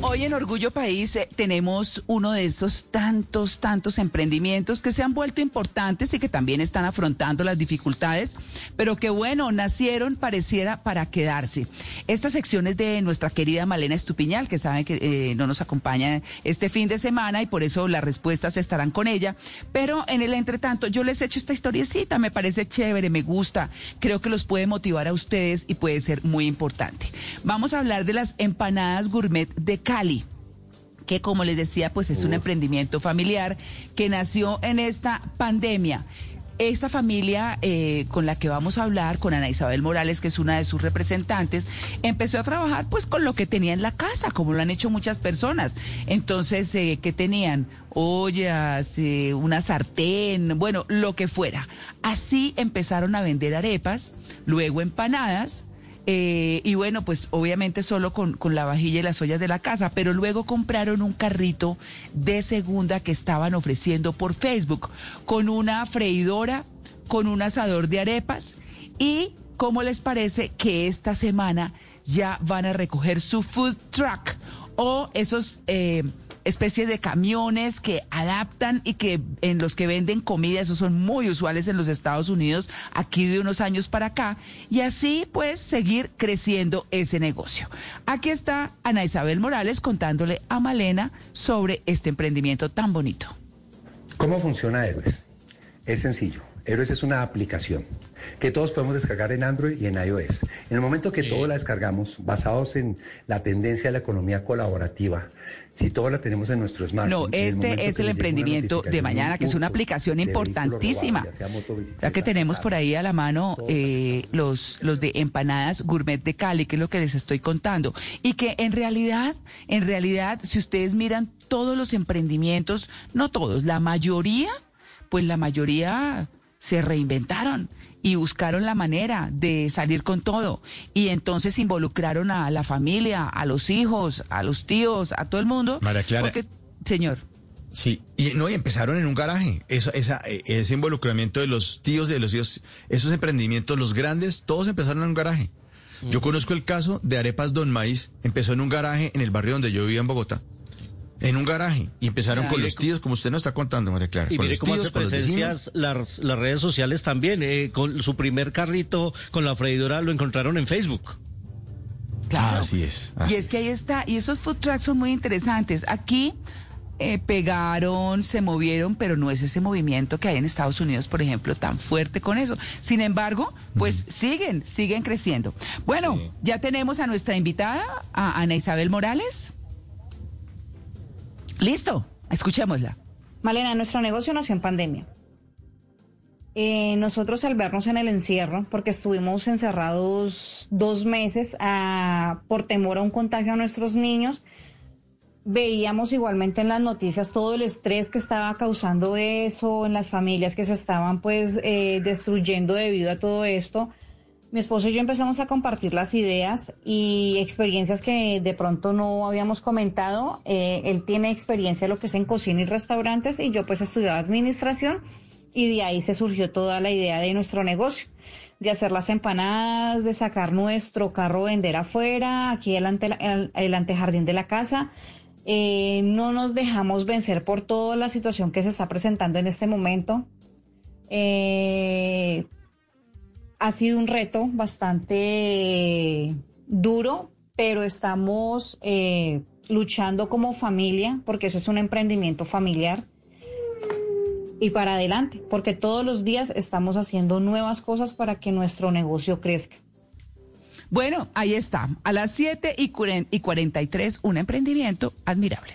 Hoy en Orgullo País eh, tenemos uno de esos tantos, tantos emprendimientos que se han vuelto importantes y que también están afrontando las dificultades, pero que bueno, nacieron, pareciera, para quedarse. Esta sección es de nuestra querida Malena Estupiñal, que saben que eh, no nos acompaña este fin de semana y por eso las respuestas estarán con ella. Pero en el entretanto, yo les he hecho esta historiecita, me parece chévere, me gusta, creo que los puede motivar a ustedes y puede ser muy importante. Vamos a hablar de las empanadas gourmet de Cali que como les decía, pues es un emprendimiento familiar que nació en esta pandemia. Esta familia eh, con la que vamos a hablar, con Ana Isabel Morales, que es una de sus representantes, empezó a trabajar pues con lo que tenía en la casa, como lo han hecho muchas personas. Entonces, eh, ¿qué tenían? Ollas, eh, una sartén, bueno, lo que fuera. Así empezaron a vender arepas, luego empanadas, eh, y bueno, pues obviamente solo con, con, la vajilla y las ollas de la casa, pero luego compraron un carrito de segunda que estaban ofreciendo por Facebook con una freidora, con un asador de arepas y ¿cómo les parece que esta semana ya van a recoger su food truck o esos... Eh, especies de camiones que adaptan y que en los que venden comida, esos son muy usuales en los Estados Unidos, aquí de unos años para acá, y así pues seguir creciendo ese negocio. Aquí está Ana Isabel Morales contándole a Malena sobre este emprendimiento tan bonito. ¿Cómo funciona Héroes? Es sencillo. Héroes es una aplicación que todos podemos descargar en Android y en iOS. En el momento que todos la descargamos, basados en la tendencia de la economía colaborativa, si todos la tenemos en nuestro smartphone. No, este es el emprendimiento de mañana, que es una aplicación importantísima. Ya que tenemos por ahí a la mano eh, los, los de empanadas gourmet de Cali, que es lo que les estoy contando. Y que en realidad, en realidad, si ustedes miran todos los emprendimientos, no todos, la mayoría, pues la mayoría se reinventaron y buscaron la manera de salir con todo. Y entonces involucraron a la familia, a los hijos, a los tíos, a todo el mundo. María Clara. señor. Sí, y no, y empezaron en un garaje. Esa, esa, ese involucramiento de los tíos, de los hijos, esos emprendimientos, los grandes, todos empezaron en un garaje. Yo conozco el caso de Arepas Don Maíz, empezó en un garaje en el barrio donde yo vivía en Bogotá. En un garaje. Y empezaron con los tíos, como usted nos está contando, María Clara. Y con mire los cómo tíos, hace con los presencia vecinos. las, las redes sociales también. eh, con su primer carrito con la freidora lo encontraron en Facebook. Claro. Así es. Y es que ahí está, y esos food trucks son muy interesantes. Aquí eh, pegaron, se movieron, pero no es ese movimiento que hay en Estados Unidos, por ejemplo, tan fuerte con eso. Sin embargo, pues siguen, siguen creciendo. Bueno, ya tenemos a nuestra invitada, a Ana Isabel Morales. Listo, escuchémosla. Malena, nuestro negocio nació en pandemia. Eh, nosotros al vernos en el encierro, porque estuvimos encerrados dos meses ah, por temor a un contagio a nuestros niños, veíamos igualmente en las noticias todo el estrés que estaba causando eso, en las familias que se estaban pues eh, destruyendo debido a todo esto. Mi esposo y yo empezamos a compartir las ideas y experiencias que de pronto no habíamos comentado. Eh, él tiene experiencia en lo que es en cocina y restaurantes y yo pues estudiaba administración y de ahí se surgió toda la idea de nuestro negocio, de hacer las empanadas, de sacar nuestro carro vender afuera, aquí el, ante, el, el antejardín de la casa. Eh, no nos dejamos vencer por toda la situación que se está presentando en este momento. Eh, ha sido un reto bastante duro, pero estamos eh, luchando como familia, porque eso es un emprendimiento familiar, y para adelante, porque todos los días estamos haciendo nuevas cosas para que nuestro negocio crezca. Bueno, ahí está. A las 7 y 43, un emprendimiento admirable.